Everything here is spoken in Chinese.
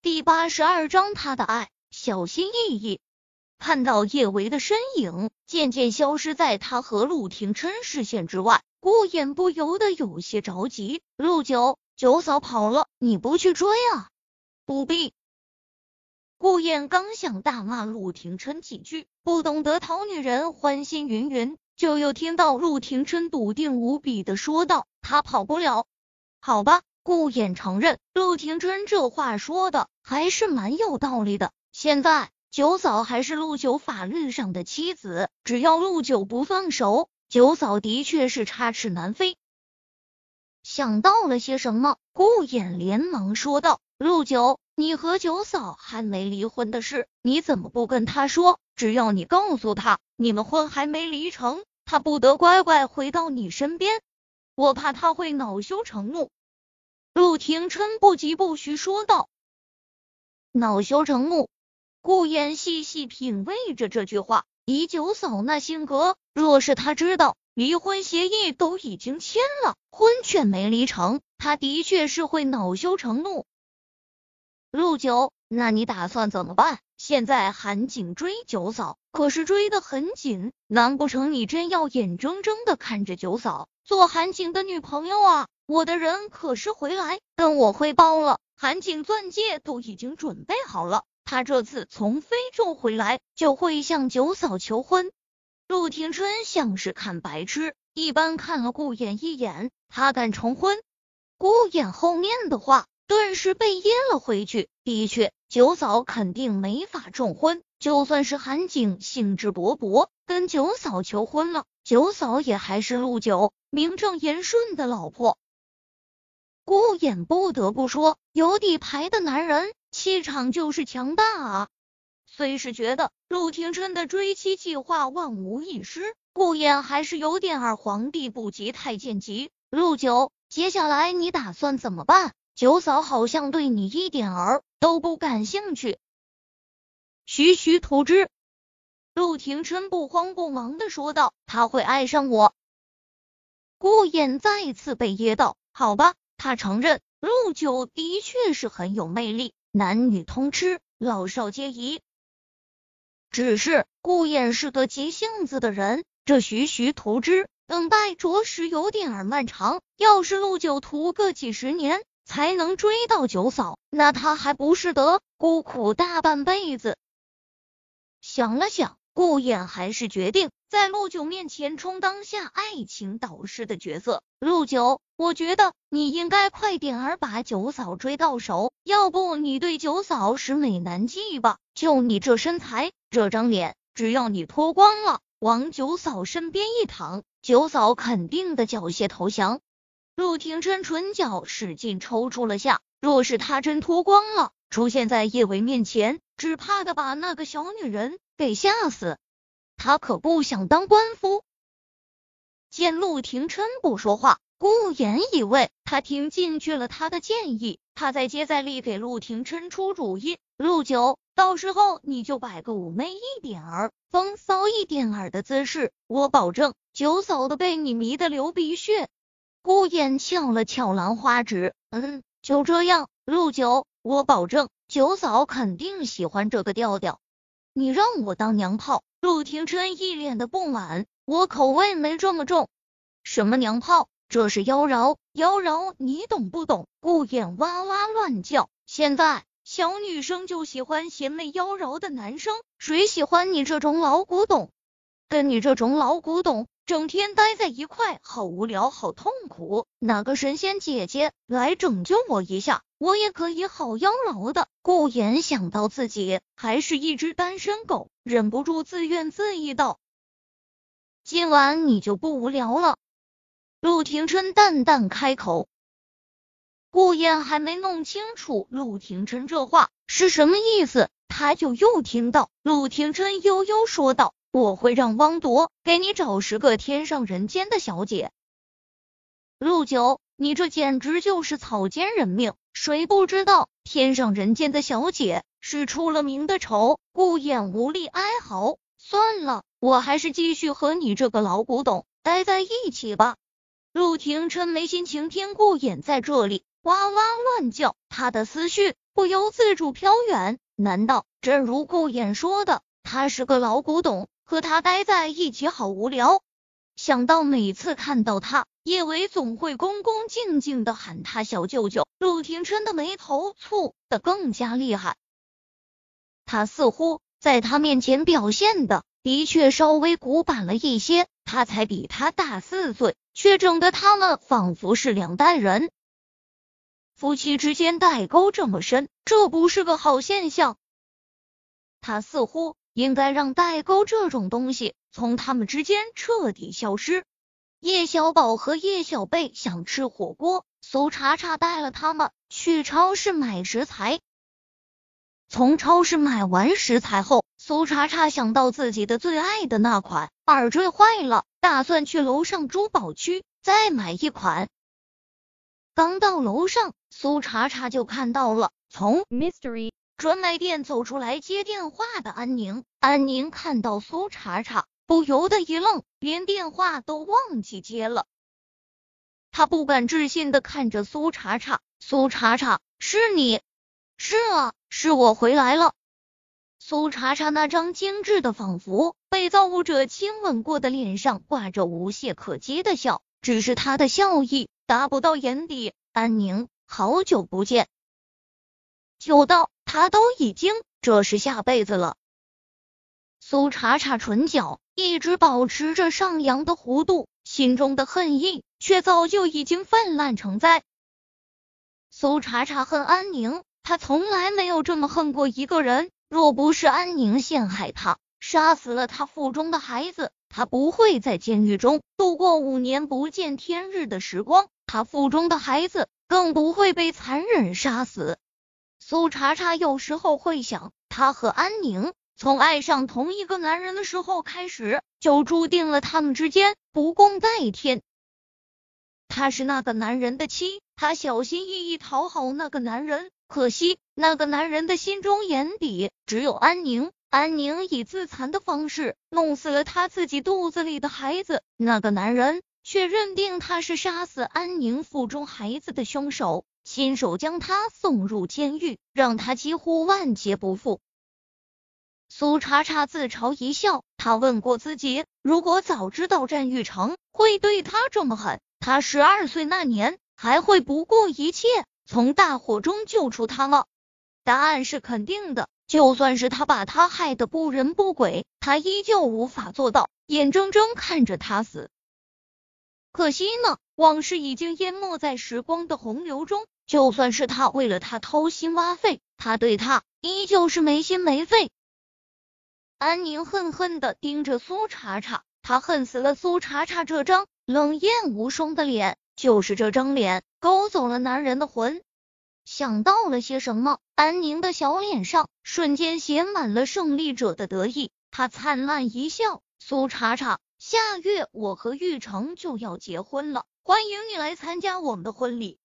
第八十二章他的爱，小心翼翼。看到叶维的身影渐渐消失在他和陆廷琛视线之外，顾衍不由得有些着急。陆九九嫂跑了，你不去追啊？不必。顾衍刚想大骂陆廷琛几句，不懂得讨女人欢心云云，就又听到陆廷琛笃定无比的说道：“他跑不了。”好吧。顾衍承认，陆廷琛这话说的还是蛮有道理的。现在九嫂还是陆九法律上的妻子，只要陆九不放手，九嫂的确是插翅难飞。想到了些什么，顾衍连忙说道：“陆九，你和九嫂还没离婚的事，你怎么不跟他说？只要你告诉他你们婚还没离成，他不得乖乖回到你身边。我怕他会恼羞成怒。”陆廷琛不疾不徐说道：“恼羞成怒。”顾衍细细品味着这句话，以九嫂那性格，若是他知道离婚协议都已经签了，婚却没离成，他的确是会恼羞成怒。陆九，那你打算怎么办？现在韩景追九嫂，可是追得很紧，难不成你真要眼睁睁的看着九嫂做韩景的女朋友啊？我的人可是回来跟我汇报了，韩景钻戒都已经准备好了，他这次从非洲回来就会向九嫂求婚。陆廷琛像是看白痴一般看了顾衍一眼，他敢重婚？顾衍后面的话顿时被噎了回去。的确，九嫂肯定没法重婚，就算是韩景兴致勃勃跟九嫂求婚了，九嫂也还是陆九名正言顺的老婆。顾衍不得不说，有底牌的男人气场就是强大啊！虽是觉得陆廷琛的追妻计划万无一失，顾衍还是有点儿皇帝不急太监急。陆九，接下来你打算怎么办？九嫂好像对你一点儿都不感兴趣。徐徐图之，陆廷琛不慌不忙的说道：“他会爱上我。”顾衍再次被噎到，好吧。他承认陆九的确是很有魅力，男女通吃，老少皆宜。只是顾衍是个急性子的人，这徐徐图之，等待着实有点儿漫长。要是陆九图个几十年才能追到九嫂，那他还不是得孤苦大半辈子？想了想，顾衍还是决定。在陆九面前充当下爱情导师的角色，陆九，我觉得你应该快点儿把九嫂追到手，要不你对九嫂是美男计吧？就你这身材，这张脸，只要你脱光了，往九嫂身边一躺，九嫂肯定的缴械投降。陆廷琛唇角使劲抽搐了下，若是他真脱光了，出现在叶维面前，只怕的把那个小女人给吓死。他可不想当官夫。见陆廷琛不说话，顾衍以为他听进去了他的建议，他再接再厉给陆廷琛出主意。陆九，到时候你就摆个妩媚一点儿、风骚一点儿的姿势，我保证九嫂的被你迷得流鼻血。顾衍翘了翘兰花指，嗯，就这样，陆九，我保证九嫂肯定喜欢这个调调。你让我当娘炮？陆廷琛一脸的不满，我口味没这么重。什么娘炮？这是妖娆，妖娆你懂不懂？顾衍哇哇乱叫。现在小女生就喜欢贤媚妖娆的男生，谁喜欢你这种老古董？跟你这种老古董整天待在一块，好无聊，好痛苦。哪个神仙姐姐来拯救我一下？我也可以好妖娆的。顾衍想到自己还是一只单身狗，忍不住自怨自艾道：“今晚你就不无聊了。”陆廷琛淡淡开口。顾衍还没弄清楚陆廷琛这话是什么意思，他就又听到陆廷琛悠悠说道：“我会让汪铎给你找十个天上人间的小姐。”陆九，你这简直就是草菅人命！谁不知道天上人间的小姐是出了名的丑？顾眼无力哀嚎。算了，我还是继续和你这个老古董待在一起吧。陆廷琛没心情听顾眼在这里哇哇乱叫，他的思绪不由自主飘远。难道真如顾眼说的，他是个老古董，和他待在一起好无聊？想到每次看到他，叶维总会恭恭敬敬的喊他小舅舅，陆廷琛的眉头蹙得更加厉害。他似乎在他面前表现的的确稍微古板了一些，他才比他大四岁，却整得他们仿佛是两代人。夫妻之间代沟这么深，这不是个好现象。他似乎应该让代沟这种东西。从他们之间彻底消失。叶小宝和叶小贝想吃火锅，苏茶茶带了他们去超市买食材。从超市买完食材后，苏茶茶想到自己的最爱的那款耳坠坏了，打算去楼上珠宝区再买一款。刚到楼上，苏茶茶就看到了从 Mystery 专卖店走出来接电话的安宁。安宁看到苏茶茶。不由得一愣，连电话都忘记接了。他不敢置信的看着苏茶茶，苏茶茶，是你？是啊，是我回来了。苏茶茶那张精致的，仿佛被造物者亲吻过的脸上挂着无懈可击的笑，只是他的笑意达不到眼底。安宁，好久不见，久到他都已经这是下辈子了。苏茶茶唇角。一直保持着上扬的弧度，心中的恨意却早就已经泛滥成灾。苏茶茶恨安宁，他从来没有这么恨过一个人。若不是安宁陷害他，杀死了他腹中的孩子，他不会在监狱中度过五年不见天日的时光，他腹中的孩子更不会被残忍杀死。苏茶茶有时候会想，他和安宁。从爱上同一个男人的时候开始，就注定了他们之间不共戴天。她是那个男人的妻，她小心翼翼讨好那个男人，可惜那个男人的心中眼底只有安宁。安宁以自残的方式弄死了他自己肚子里的孩子，那个男人却认定他是杀死安宁腹中孩子的凶手，亲手将他送入监狱，让他几乎万劫不复。苏茶茶自嘲一笑，他问过自己，如果早知道战玉成会对他这么狠，他十二岁那年还会不顾一切从大火中救出他吗？答案是肯定的。就算是他把他害得不人不鬼，他依旧无法做到眼睁睁看着他死。可惜呢，往事已经淹没在时光的洪流中。就算是他为了他掏心挖肺，他对他依旧是没心没肺。安宁恨恨的盯着苏茶茶，他恨死了苏茶茶这张冷艳无双的脸，就是这张脸勾走了男人的魂。想到了些什么，安宁的小脸上瞬间写满了胜利者的得意，他灿烂一笑：“苏茶茶，下月我和玉成就要结婚了，欢迎你来参加我们的婚礼。”